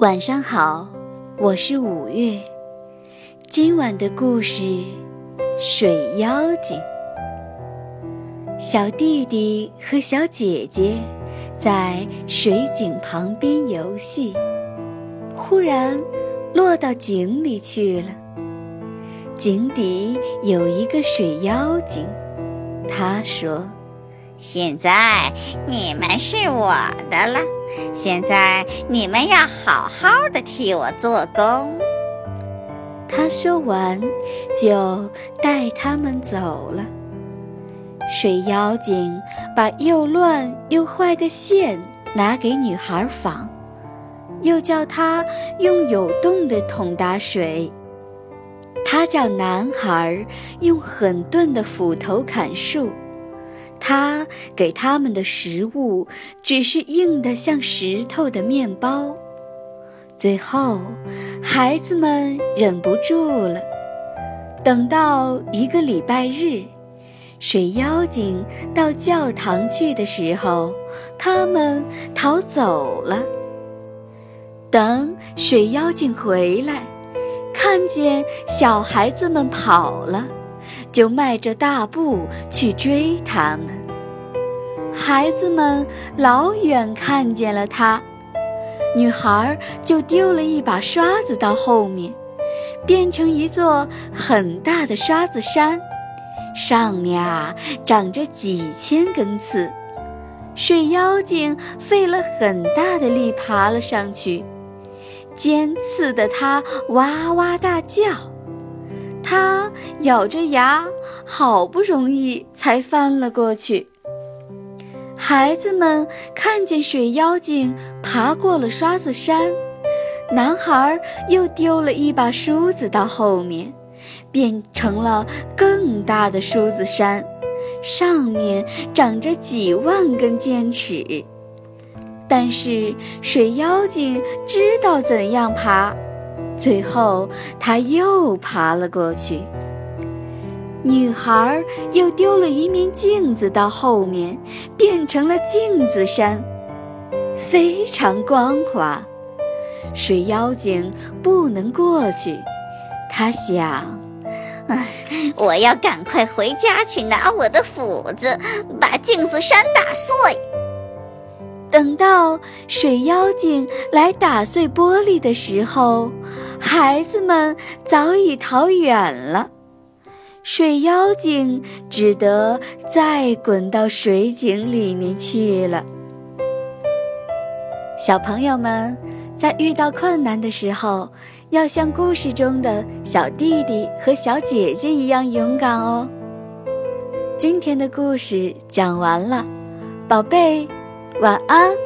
晚上好，我是五月。今晚的故事《水妖精》。小弟弟和小姐姐在水井旁边游戏，忽然落到井里去了。井底有一个水妖精，他说：“现在你们是我的了。”现在你们要好好的替我做工。他说完，就带他们走了。水妖精把又乱又坏的线拿给女孩纺，又叫她用有洞的桶打水。他叫男孩用很钝的斧头砍树。他给他们的食物只是硬得像石头的面包。最后，孩子们忍不住了。等到一个礼拜日，水妖精到教堂去的时候，他们逃走了。等水妖精回来，看见小孩子们跑了。就迈着大步去追他们。孩子们老远看见了他，女孩就丢了一把刷子到后面，变成一座很大的刷子山，上面啊长着几千根刺。水妖精费了很大的力爬了上去，尖刺的它哇哇大叫。他咬着牙，好不容易才翻了过去。孩子们看见水妖精爬过了刷子山，男孩又丢了一把梳子到后面，变成了更大的梳子山，上面长着几万根尖齿。但是水妖精知道怎样爬。最后，他又爬了过去。女孩又丢了一面镜子到后面，变成了镜子山，非常光滑。水妖精不能过去，他想：“唉，我要赶快回家去拿我的斧子，把镜子山打碎。”等到水妖精来打碎玻璃的时候，孩子们早已逃远了。水妖精只得再滚到水井里面去了。小朋友们，在遇到困难的时候，要像故事中的小弟弟和小姐姐一样勇敢哦。今天的故事讲完了，宝贝。晚安。